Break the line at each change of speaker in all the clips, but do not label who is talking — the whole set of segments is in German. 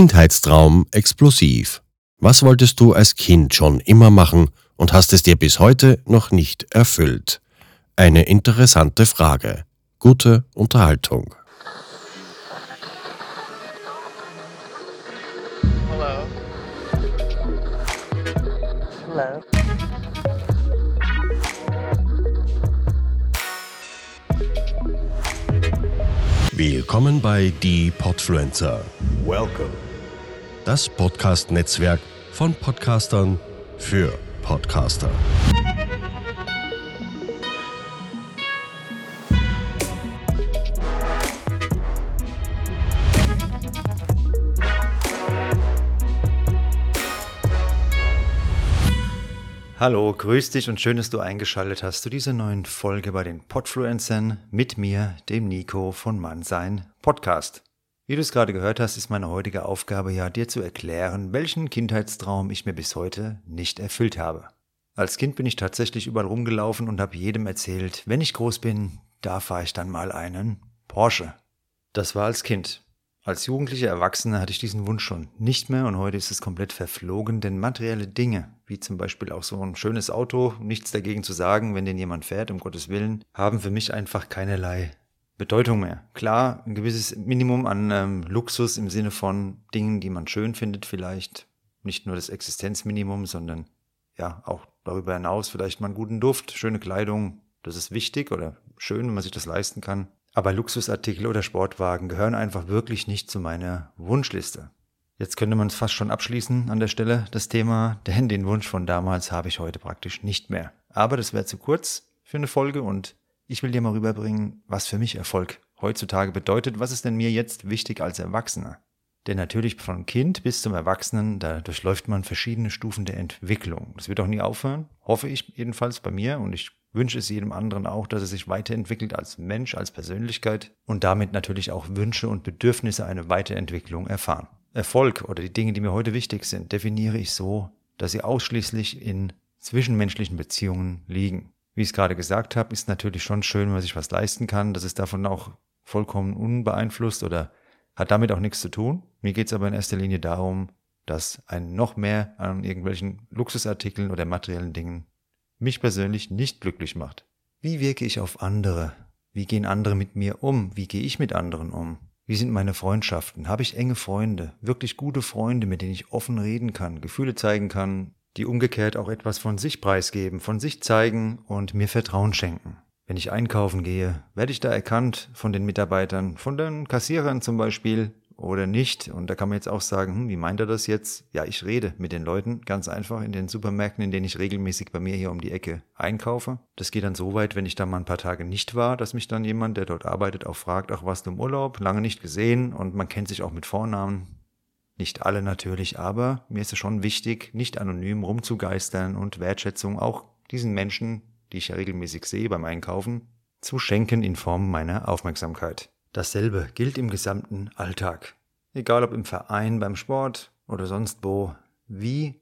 Kindheitstraum explosiv. Was wolltest du als Kind schon immer machen und hast es dir bis heute noch nicht erfüllt? Eine interessante Frage. Gute Unterhaltung.
Hello. Hello.
Willkommen bei Die Podfluencer.
Welcome.
Das Podcast-Netzwerk von Podcastern für Podcaster.
Hallo, grüß dich und schön, dass du eingeschaltet hast zu dieser neuen Folge bei den Podfluencern mit mir, dem Nico von Mannsein Podcast. Wie du es gerade gehört hast, ist meine heutige Aufgabe ja, dir zu erklären, welchen Kindheitstraum ich mir bis heute nicht erfüllt habe. Als Kind bin ich tatsächlich überall rumgelaufen und habe jedem erzählt, wenn ich groß bin, da fahre ich dann mal einen Porsche. Das war als Kind. Als jugendlicher Erwachsener hatte ich diesen Wunsch schon nicht mehr und heute ist es komplett verflogen, denn materielle Dinge, wie zum Beispiel auch so ein schönes Auto, nichts dagegen zu sagen, wenn den jemand fährt, um Gottes Willen, haben für mich einfach keinerlei Bedeutung mehr. Klar, ein gewisses Minimum an ähm, Luxus im Sinne von Dingen, die man schön findet, vielleicht nicht nur das Existenzminimum, sondern ja auch darüber hinaus vielleicht mal einen guten Duft, schöne Kleidung, das ist wichtig oder schön, wenn man sich das leisten kann. Aber Luxusartikel oder Sportwagen gehören einfach wirklich nicht zu meiner Wunschliste. Jetzt könnte man es fast schon abschließen an der Stelle, das Thema, denn den Wunsch von damals habe ich heute praktisch nicht mehr. Aber das wäre zu kurz für eine Folge und ich will dir mal rüberbringen, was für mich Erfolg heutzutage bedeutet. Was ist denn mir jetzt wichtig als Erwachsener? Denn natürlich von Kind bis zum Erwachsenen, da durchläuft man verschiedene Stufen der Entwicklung. Das wird auch nie aufhören, hoffe ich jedenfalls bei mir und ich wünsche es jedem anderen auch, dass er sich weiterentwickelt als Mensch, als Persönlichkeit und damit natürlich auch Wünsche und Bedürfnisse einer Weiterentwicklung erfahren. Erfolg oder die Dinge, die mir heute wichtig sind, definiere ich so, dass sie ausschließlich in zwischenmenschlichen Beziehungen liegen. Wie ich es gerade gesagt habe, ist natürlich schon schön, wenn man sich was leisten kann. Das ist davon auch vollkommen unbeeinflusst oder hat damit auch nichts zu tun. Mir geht es aber in erster Linie darum, dass ein noch mehr an irgendwelchen Luxusartikeln oder materiellen Dingen mich persönlich nicht glücklich macht. Wie wirke ich auf andere? Wie gehen andere mit mir um? Wie gehe ich mit anderen um? Wie sind meine Freundschaften? Habe ich enge Freunde, wirklich gute Freunde, mit denen ich offen reden kann, Gefühle zeigen kann, die umgekehrt auch etwas von sich preisgeben, von sich zeigen und mir Vertrauen schenken? Wenn ich einkaufen gehe, werde ich da erkannt von den Mitarbeitern, von den Kassierern zum Beispiel, oder nicht. Und da kann man jetzt auch sagen, hm, wie meint er das jetzt? Ja, ich rede mit den Leuten ganz einfach in den Supermärkten, in denen ich regelmäßig bei mir hier um die Ecke einkaufe. Das geht dann so weit, wenn ich da mal ein paar Tage nicht war, dass mich dann jemand, der dort arbeitet, auch fragt, ach, warst du im Urlaub? Lange nicht gesehen und man kennt sich auch mit Vornamen. Nicht alle natürlich, aber mir ist es schon wichtig, nicht anonym rumzugeistern und Wertschätzung auch diesen Menschen, die ich ja regelmäßig sehe beim Einkaufen, zu schenken in Form meiner Aufmerksamkeit. Dasselbe gilt im gesamten Alltag. Egal ob im Verein, beim Sport oder sonst wo. Wie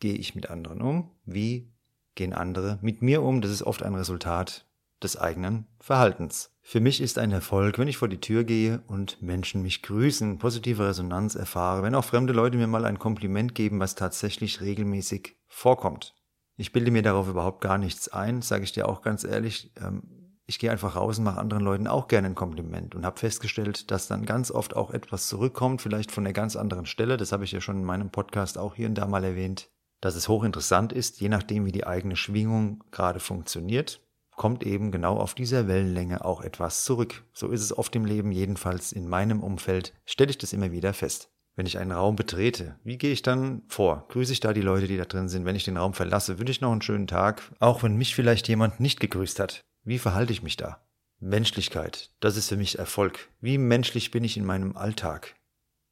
gehe ich mit anderen um? Wie gehen andere mit mir um? Das ist oft ein Resultat des eigenen Verhaltens. Für mich ist ein Erfolg, wenn ich vor die Tür gehe und Menschen mich grüßen, positive Resonanz erfahre, wenn auch fremde Leute mir mal ein Kompliment geben, was tatsächlich regelmäßig vorkommt. Ich bilde mir darauf überhaupt gar nichts ein, sage ich dir auch ganz ehrlich. Ähm, ich gehe einfach raus und mache anderen Leuten auch gerne ein Kompliment und habe festgestellt, dass dann ganz oft auch etwas zurückkommt, vielleicht von einer ganz anderen Stelle. Das habe ich ja schon in meinem Podcast auch hier und da mal erwähnt, dass es hochinteressant ist, je nachdem, wie die eigene Schwingung gerade funktioniert, kommt eben genau auf dieser Wellenlänge auch etwas zurück. So ist es oft im Leben, jedenfalls in meinem Umfeld, stelle ich das immer wieder fest. Wenn ich einen Raum betrete, wie gehe ich dann vor? Grüße ich da die Leute, die da drin sind? Wenn ich den Raum verlasse, wünsche ich noch einen schönen Tag, auch wenn mich vielleicht jemand nicht gegrüßt hat. Wie verhalte ich mich da? Menschlichkeit, das ist für mich Erfolg. Wie menschlich bin ich in meinem Alltag?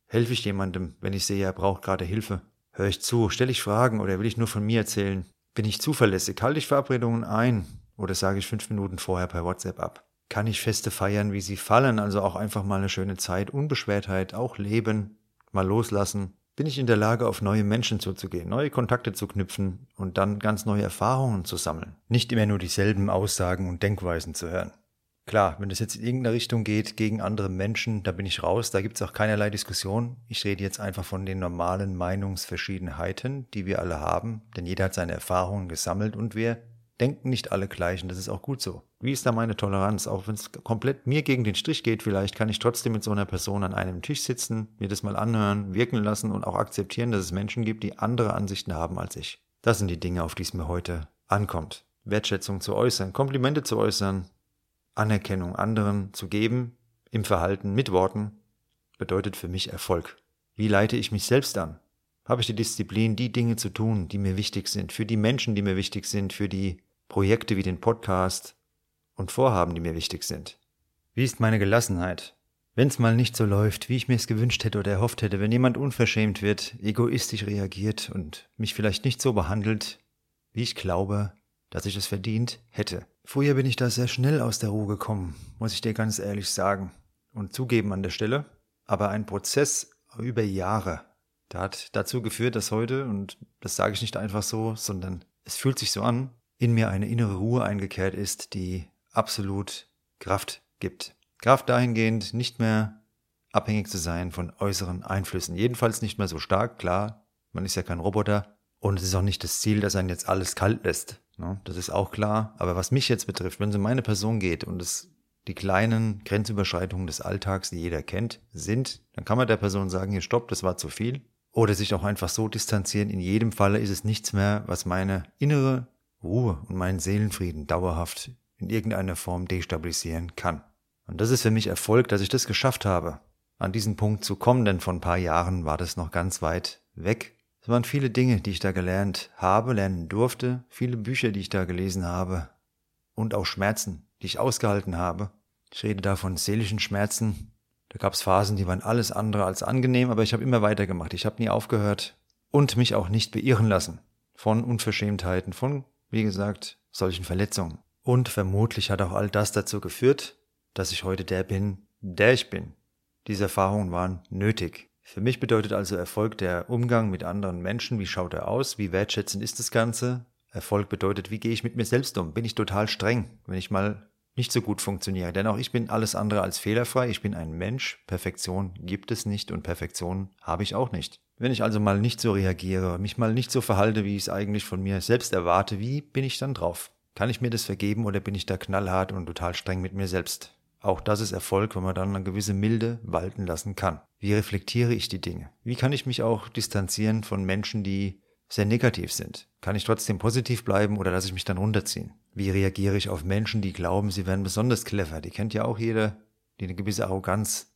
Helfe ich jemandem, wenn ich sehe, er braucht gerade Hilfe? Höre ich zu? Stelle ich Fragen oder will ich nur von mir erzählen? Bin ich zuverlässig? Halte ich Verabredungen ein? Oder sage ich fünf Minuten vorher per WhatsApp ab? Kann ich Feste feiern, wie sie fallen? Also auch einfach mal eine schöne Zeit, Unbeschwertheit, auch leben, mal loslassen, bin ich in der Lage, auf neue Menschen zuzugehen, neue Kontakte zu knüpfen und dann ganz neue Erfahrungen zu sammeln. Nicht immer nur dieselben Aussagen und Denkweisen zu hören. Klar, wenn das jetzt in irgendeine Richtung geht gegen andere Menschen, da bin ich raus, da gibt es auch keinerlei Diskussion. Ich rede jetzt einfach von den normalen Meinungsverschiedenheiten, die wir alle haben, denn jeder hat seine Erfahrungen gesammelt und wir denken nicht alle gleich und das ist auch gut so. Wie ist da meine Toleranz? Auch wenn es komplett mir gegen den Strich geht, vielleicht kann ich trotzdem mit so einer Person an einem Tisch sitzen, mir das mal anhören, wirken lassen und auch akzeptieren, dass es Menschen gibt, die andere Ansichten haben als ich. Das sind die Dinge, auf die es mir heute ankommt. Wertschätzung zu äußern, Komplimente zu äußern, Anerkennung anderen zu geben, im Verhalten mit Worten, bedeutet für mich Erfolg. Wie leite ich mich selbst an? Habe ich die Disziplin, die Dinge zu tun, die mir wichtig sind, für die Menschen, die mir wichtig sind, für die Projekte wie den Podcast und Vorhaben, die mir wichtig sind? Wie ist meine Gelassenheit? Wenn es mal nicht so läuft, wie ich mir es gewünscht hätte oder erhofft hätte, wenn jemand unverschämt wird, egoistisch reagiert und mich vielleicht nicht so behandelt, wie ich glaube, dass ich es verdient hätte. Früher bin ich da sehr schnell aus der Ruhe gekommen, muss ich dir ganz ehrlich sagen und zugeben an der Stelle. Aber ein Prozess über Jahre, der hat dazu geführt, dass heute, und das sage ich nicht einfach so, sondern es fühlt sich so an, in mir eine innere Ruhe eingekehrt ist, die absolut Kraft gibt. Kraft dahingehend, nicht mehr abhängig zu sein von äußeren Einflüssen. Jedenfalls nicht mehr so stark, klar, man ist ja kein Roboter. Und es ist auch nicht das Ziel, dass einen jetzt alles kalt lässt. Ne? Das ist auch klar. Aber was mich jetzt betrifft, wenn es um meine Person geht und es die kleinen Grenzüberschreitungen des Alltags, die jeder kennt, sind, dann kann man der Person sagen, hier stopp, das war zu viel. Oder sich auch einfach so distanzieren. In jedem Falle ist es nichts mehr, was meine innere Ruhe und meinen Seelenfrieden dauerhaft in irgendeiner Form destabilisieren kann. Und das ist für mich Erfolg, dass ich das geschafft habe, an diesen Punkt zu kommen, denn vor ein paar Jahren war das noch ganz weit weg. Es waren viele Dinge, die ich da gelernt habe, lernen durfte, viele Bücher, die ich da gelesen habe und auch Schmerzen, die ich ausgehalten habe. Ich rede da von seelischen Schmerzen. Da gab es Phasen, die waren alles andere als angenehm, aber ich habe immer weitergemacht. Ich habe nie aufgehört und mich auch nicht beirren lassen von Unverschämtheiten, von, wie gesagt, solchen Verletzungen. Und vermutlich hat auch all das dazu geführt, dass ich heute der bin, der ich bin. Diese Erfahrungen waren nötig. Für mich bedeutet also Erfolg der Umgang mit anderen Menschen. Wie schaut er aus? Wie wertschätzend ist das Ganze? Erfolg bedeutet, wie gehe ich mit mir selbst um? Bin ich total streng, wenn ich mal nicht so gut funktioniere? Denn auch ich bin alles andere als fehlerfrei. Ich bin ein Mensch. Perfektion gibt es nicht und Perfektion habe ich auch nicht. Wenn ich also mal nicht so reagiere, mich mal nicht so verhalte, wie ich es eigentlich von mir selbst erwarte, wie bin ich dann drauf? Kann ich mir das vergeben oder bin ich da knallhart und total streng mit mir selbst? Auch das ist Erfolg, wenn man dann eine gewisse Milde walten lassen kann. Wie reflektiere ich die Dinge? Wie kann ich mich auch distanzieren von Menschen, die sehr negativ sind? Kann ich trotzdem positiv bleiben oder lasse ich mich dann runterziehen? Wie reagiere ich auf Menschen, die glauben, sie wären besonders clever? Die kennt ja auch jeder, die eine gewisse Arroganz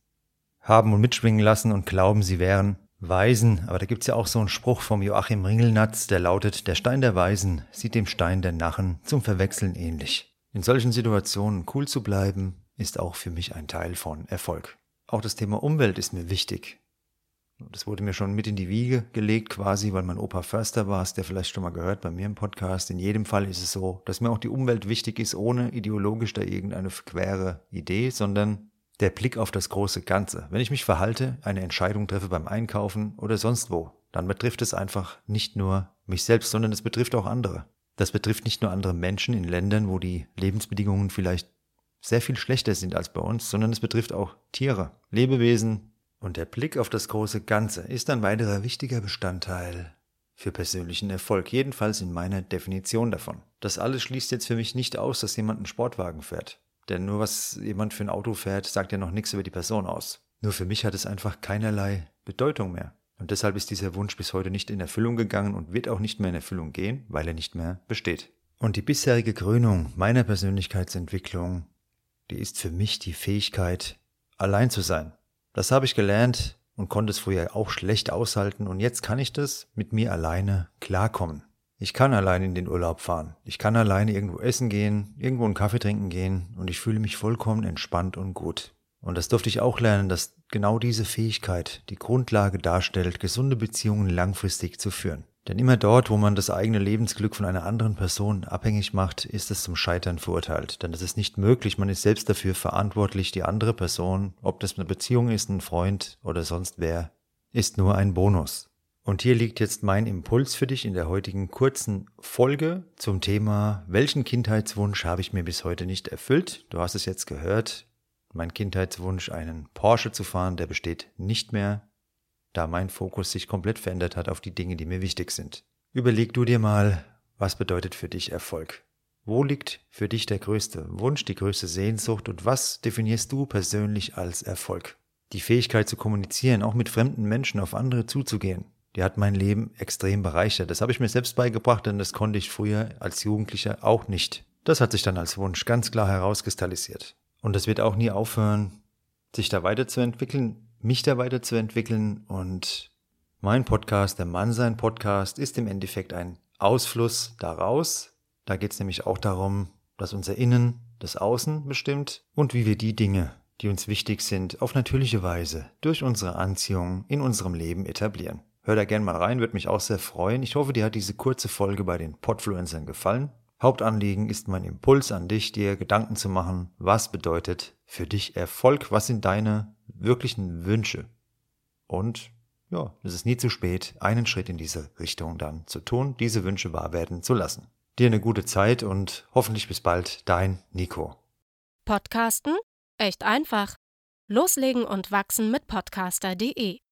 haben und mitschwingen lassen und glauben, sie wären Weisen. Aber da gibt's ja auch so einen Spruch vom Joachim Ringelnatz, der lautet, der Stein der Weisen sieht dem Stein der Narren zum Verwechseln ähnlich. In solchen Situationen cool zu bleiben, ist auch für mich ein Teil von Erfolg. Auch das Thema Umwelt ist mir wichtig. Das wurde mir schon mit in die Wiege gelegt quasi, weil mein Opa Förster war, hast du vielleicht schon mal gehört bei mir im Podcast. In jedem Fall ist es so, dass mir auch die Umwelt wichtig ist, ohne ideologisch da irgendeine quere Idee, sondern der Blick auf das große Ganze. Wenn ich mich verhalte, eine Entscheidung treffe beim Einkaufen oder sonst wo, dann betrifft es einfach nicht nur mich selbst, sondern es betrifft auch andere. Das betrifft nicht nur andere Menschen in Ländern, wo die Lebensbedingungen vielleicht sehr viel schlechter sind als bei uns, sondern es betrifft auch Tiere, Lebewesen. Und der Blick auf das große Ganze ist ein weiterer wichtiger Bestandteil für persönlichen Erfolg, jedenfalls in meiner Definition davon. Das alles schließt jetzt für mich nicht aus, dass jemand einen Sportwagen fährt. Denn nur was jemand für ein Auto fährt, sagt ja noch nichts über die Person aus. Nur für mich hat es einfach keinerlei Bedeutung mehr. Und deshalb ist dieser Wunsch bis heute nicht in Erfüllung gegangen und wird auch nicht mehr in Erfüllung gehen, weil er nicht mehr besteht. Und die bisherige Krönung meiner Persönlichkeitsentwicklung die ist für mich die Fähigkeit, allein zu sein. Das habe ich gelernt und konnte es früher auch schlecht aushalten und jetzt kann ich das mit mir alleine klarkommen. Ich kann allein in den Urlaub fahren. Ich kann alleine irgendwo essen gehen, irgendwo einen Kaffee trinken gehen und ich fühle mich vollkommen entspannt und gut. Und das durfte ich auch lernen, dass genau diese Fähigkeit die Grundlage darstellt, gesunde Beziehungen langfristig zu führen. Denn immer dort, wo man das eigene Lebensglück von einer anderen Person abhängig macht, ist es zum Scheitern verurteilt. Denn das ist nicht möglich. Man ist selbst dafür verantwortlich. Die andere Person, ob das eine Beziehung ist, ein Freund oder sonst wer, ist nur ein Bonus. Und hier liegt jetzt mein Impuls für dich in der heutigen kurzen Folge zum Thema, welchen Kindheitswunsch habe ich mir bis heute nicht erfüllt? Du hast es jetzt gehört. Mein Kindheitswunsch, einen Porsche zu fahren, der besteht nicht mehr, da mein Fokus sich komplett verändert hat auf die Dinge, die mir wichtig sind. Überleg du dir mal, was bedeutet für dich Erfolg? Wo liegt für dich der größte Wunsch, die größte Sehnsucht und was definierst du persönlich als Erfolg? Die Fähigkeit zu kommunizieren, auch mit fremden Menschen auf andere zuzugehen, die hat mein Leben extrem bereichert. Das habe ich mir selbst beigebracht, denn das konnte ich früher als Jugendlicher auch nicht. Das hat sich dann als Wunsch ganz klar herauskristallisiert. Und das wird auch nie aufhören, sich da weiterzuentwickeln, mich da weiterzuentwickeln. Und mein Podcast, der Mannsein Podcast, ist im Endeffekt ein Ausfluss daraus. Da geht es nämlich auch darum, dass unser Innen das Außen bestimmt und wie wir die Dinge, die uns wichtig sind, auf natürliche Weise durch unsere Anziehung in unserem Leben etablieren. Hör da gerne mal rein, würde mich auch sehr freuen. Ich hoffe, dir hat diese kurze Folge bei den Podfluencern gefallen. Hauptanliegen ist mein Impuls an dich, dir Gedanken zu machen, was bedeutet für dich Erfolg, was sind deine wirklichen Wünsche. Und ja, es ist nie zu spät, einen Schritt in diese Richtung dann zu tun, diese Wünsche wahr werden zu lassen. Dir eine gute Zeit und hoffentlich bis bald, dein Nico.
Podcasten? Echt einfach. Loslegen und wachsen mit podcaster.de